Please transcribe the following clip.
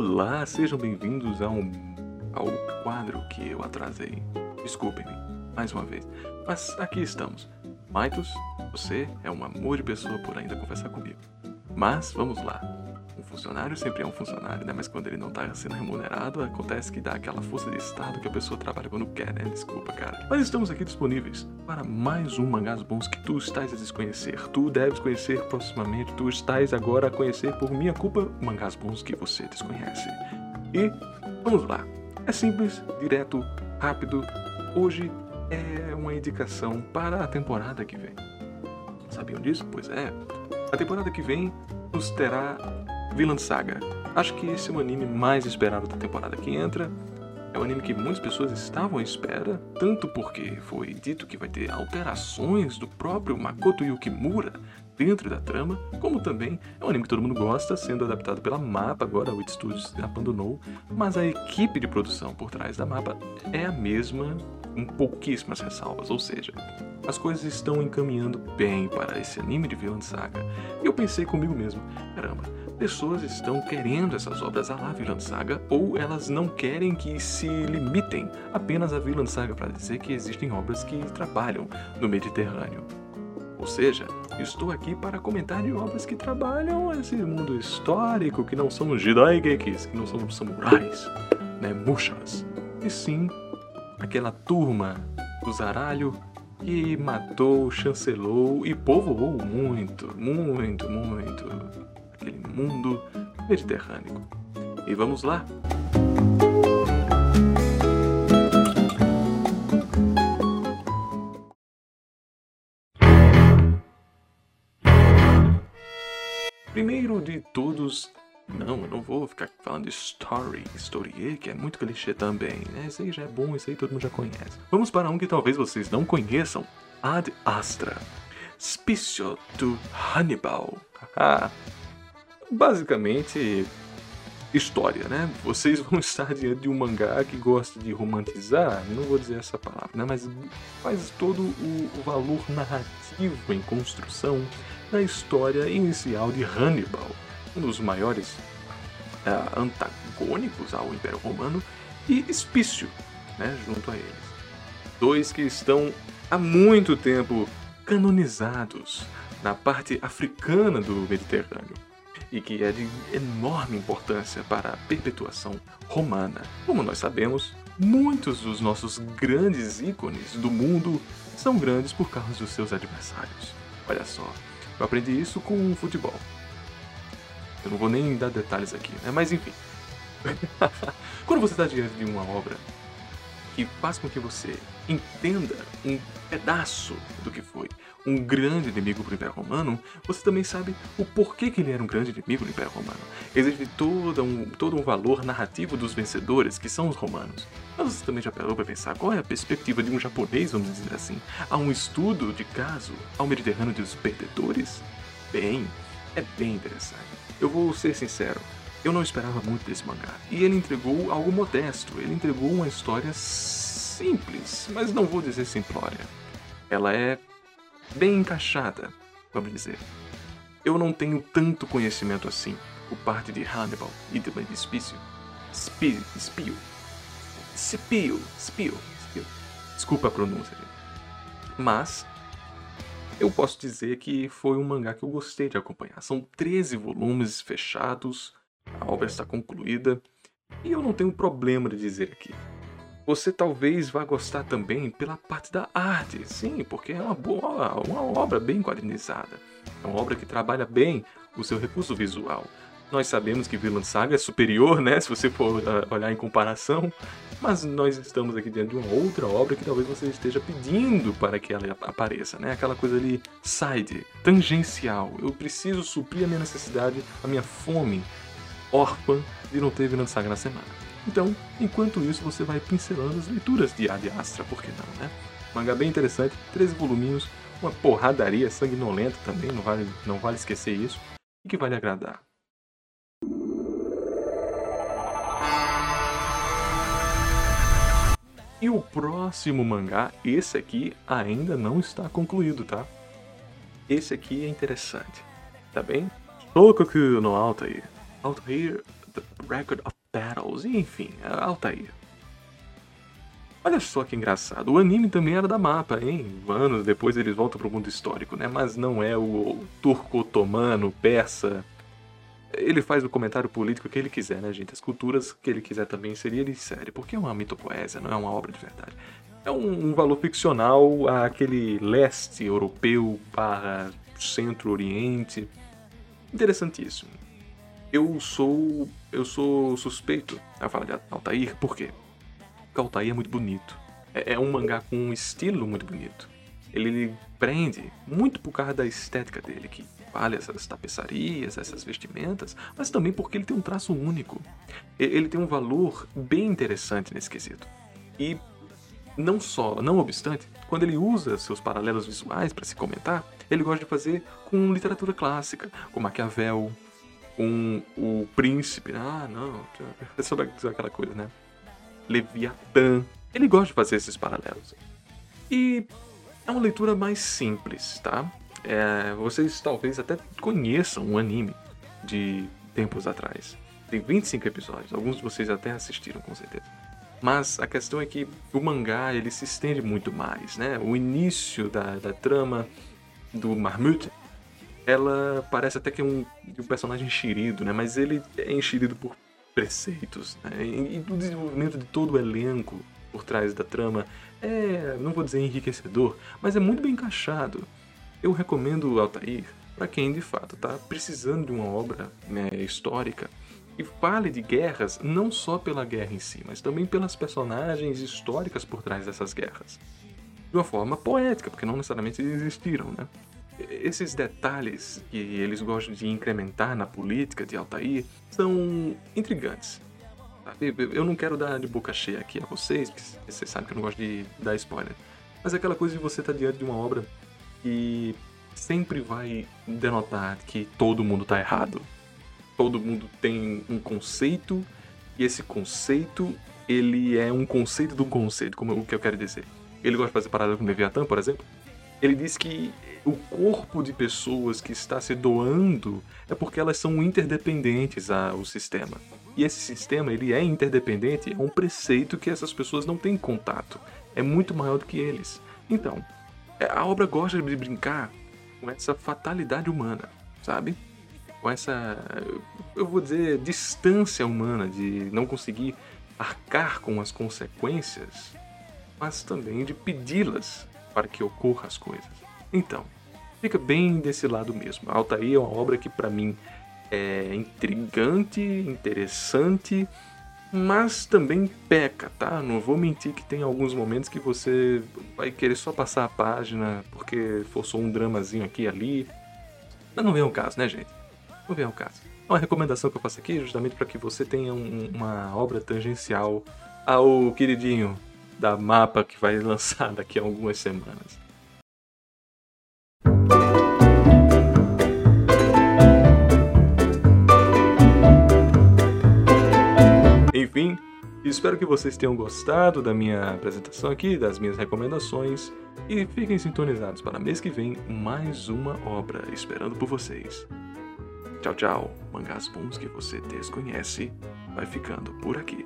Olá, sejam bem-vindos ao, ao quadro que eu atrasei. Desculpem-me, mais uma vez. Mas aqui estamos. Maitos, você é um amor de pessoa por ainda conversar comigo. Mas vamos lá. Funcionário sempre é um funcionário, né? Mas quando ele não tá sendo remunerado, acontece que dá aquela força de estado que a pessoa trabalha quando quer, né? Desculpa, cara. Mas estamos aqui disponíveis para mais um Mangás Bons que tu estás a desconhecer. Tu deves conhecer proximamente, tu estás agora a conhecer por minha culpa Mangás Bons que você desconhece. E vamos lá. É simples, direto, rápido. Hoje é uma indicação para a temporada que vem. Sabiam disso? Pois é. A temporada que vem nos terá Vinland Saga. Acho que esse é o anime mais esperado da temporada que entra. É um anime que muitas pessoas estavam à espera, tanto porque foi dito que vai ter alterações do próprio Makoto Yukimura dentro da trama, como também é um anime que todo mundo gosta, sendo adaptado pela Mapa, agora o It Studios abandonou, mas a equipe de produção por trás da Mapa é a mesma, com pouquíssimas ressalvas, ou seja, as coisas estão encaminhando bem para esse anime de Vinland Saga. E eu pensei comigo mesmo, caramba, pessoas estão querendo essas obras à la Vinland Saga ou elas não querem que se limitem apenas a Vinland Saga para dizer que existem obras que trabalham no Mediterrâneo. Ou seja, estou aqui para comentar de obras que trabalham esse mundo histórico, que não são Jidaigekis, que não são samurais, né, mushas, e sim aquela turma do zaralho que matou, chancelou e povoou muito, muito, muito aquele mundo mediterrâneo. E vamos lá! Primeiro de todos, não, eu não vou ficar falando de story, story, que é muito clichê também, né? Isso aí já é bom, isso aí todo mundo já conhece. Vamos para um que talvez vocês não conheçam, Ad Astra, Spicio to Hannibal. Basicamente, história, né? Vocês vão estar diante de um mangá que gosta de romantizar, não vou dizer essa palavra, né? Mas faz todo o valor narrativo em construção da história inicial de Hannibal, um dos maiores uh, antagônicos ao Império Romano, e Espício, né? Junto a eles. Dois que estão há muito tempo canonizados na parte africana do Mediterrâneo e que é de enorme importância para a perpetuação romana. Como nós sabemos, muitos dos nossos grandes ícones do mundo são grandes por causa dos seus adversários. Olha só, eu aprendi isso com o futebol. Eu não vou nem dar detalhes aqui, né? Mas enfim. Quando você está diante de uma obra que faz com que você entenda um pedaço do que foi um grande inimigo para o Império Romano, você também sabe o porquê que ele era um grande inimigo do Império Romano. Existe todo um, todo um valor narrativo dos vencedores, que são os romanos. Mas você também já parou para pensar qual é a perspectiva de um japonês, vamos dizer assim, a um estudo de caso ao Mediterrâneo dos perdedores? Bem, é bem interessante. Eu vou ser sincero, eu não esperava muito desse mangá. E ele entregou algo modesto, ele entregou uma história simples, mas não vou dizer simplória. Ela é bem encaixada, vamos dizer. Eu não tenho tanto conhecimento assim por parte de Hannibal e de Spício. Spio, Spio. Spio, Spio, Spio. Desculpa a pronúncia. Mas eu posso dizer que foi um mangá que eu gostei de acompanhar. São 13 volumes fechados, a obra está concluída e eu não tenho problema de dizer aqui. Você talvez vá gostar também pela parte da arte, sim, porque é uma boa, uma obra bem quadrinizada. É uma obra que trabalha bem o seu recurso visual. Nós sabemos que Vinland Saga é superior, né, se você for olhar em comparação, mas nós estamos aqui diante de uma outra obra que talvez você esteja pedindo para que ela apareça, né? Aquela coisa ali side, tangencial. Eu preciso suprir a minha necessidade, a minha fome órfã de não ter Vinland Saga na semana. Então, enquanto isso, você vai pincelando as leituras de Ad Astra, por que não, né? Mangá bem interessante, 13 voluminhos, uma porradaria sanguinolenta também, não vale, não vale esquecer isso, e que vale agradar. E o próximo mangá, esse aqui ainda não está concluído, tá? Esse aqui é interessante, tá bem? Tokoku no Altair. Altair The Record of Battles, enfim, Altair. Olha só que engraçado, o anime também era da mapa, hein? Anos depois eles voltam pro mundo histórico, né? Mas não é o turco-otomano, persa. Ele faz o comentário político que ele quiser, né, gente? As culturas que ele quiser também seria ele sério, porque é uma mitopoésia, não é uma obra de verdade. É um, um valor ficcional àquele leste europeu barra centro-oriente. Interessantíssimo. Eu sou. Eu sou suspeito a falar de Altair, por quê? Porque Altair é muito bonito. É, é um mangá com um estilo muito bonito. Ele prende muito por causa da estética dele, que vale essas tapeçarias, essas vestimentas, mas também porque ele tem um traço único. Ele tem um valor bem interessante nesse quesito. E não só, não obstante, quando ele usa seus paralelos visuais para se comentar, ele gosta de fazer com literatura clássica, com Maquiavel, com o príncipe. Ah, não, é sobre aquela coisa, né? Leviatã. Ele gosta de fazer esses paralelos. E é uma leitura mais simples, tá? É, vocês talvez até conheçam um anime de tempos atrás. Tem 25 episódios, alguns de vocês até assistiram com certeza. Mas a questão é que o mangá ele se estende muito mais, né? O início da, da trama do Marmut, ela parece até que é um, um personagem enxerido, né? Mas ele é enxerido por preceitos, né? E, e o desenvolvimento de todo o elenco por trás da trama é, não vou dizer enriquecedor, mas é muito bem encaixado. Eu recomendo Altair para quem de fato está precisando de uma obra né, histórica e fale de guerras não só pela guerra em si, mas também pelas personagens históricas por trás dessas guerras. De uma forma poética, porque não necessariamente existiram, né? Esses detalhes que eles gostam de incrementar na política de Altair são intrigantes. Eu não quero dar de boca cheia aqui a vocês, porque vocês sabem que eu não gosto de dar spoiler. Mas é aquela coisa de você estar tá diante de uma obra que sempre vai denotar que todo mundo está errado, todo mundo tem um conceito e esse conceito ele é um conceito do conceito, como o que eu quero dizer. Ele gosta de fazer paralelo com Leviatã, por exemplo. Ele diz que o corpo de pessoas que está se doando é porque elas são interdependentes ao sistema. E esse sistema ele é interdependente, é um preceito que essas pessoas não têm contato. É muito maior do que eles. Então, é, a obra gosta de brincar com essa fatalidade humana, sabe? com essa, eu vou dizer, distância humana de não conseguir arcar com as consequências, mas também de pedi-las para que ocorram as coisas. Então, fica bem desse lado mesmo. Altair é uma obra que para mim é intrigante, interessante, mas também peca, tá? Não vou mentir que tem alguns momentos que você vai querer só passar a página porque forçou um dramazinho aqui e ali. Mas não vem o caso, né, gente? Não vem ao caso. Uma recomendação que eu faço aqui é justamente para que você tenha um, uma obra tangencial ao queridinho da mapa que vai lançar daqui a algumas semanas. espero que vocês tenham gostado da minha apresentação aqui, das minhas recomendações. E fiquem sintonizados para mês que vem mais uma obra esperando por vocês. Tchau, tchau. Mangás bons que você desconhece vai ficando por aqui.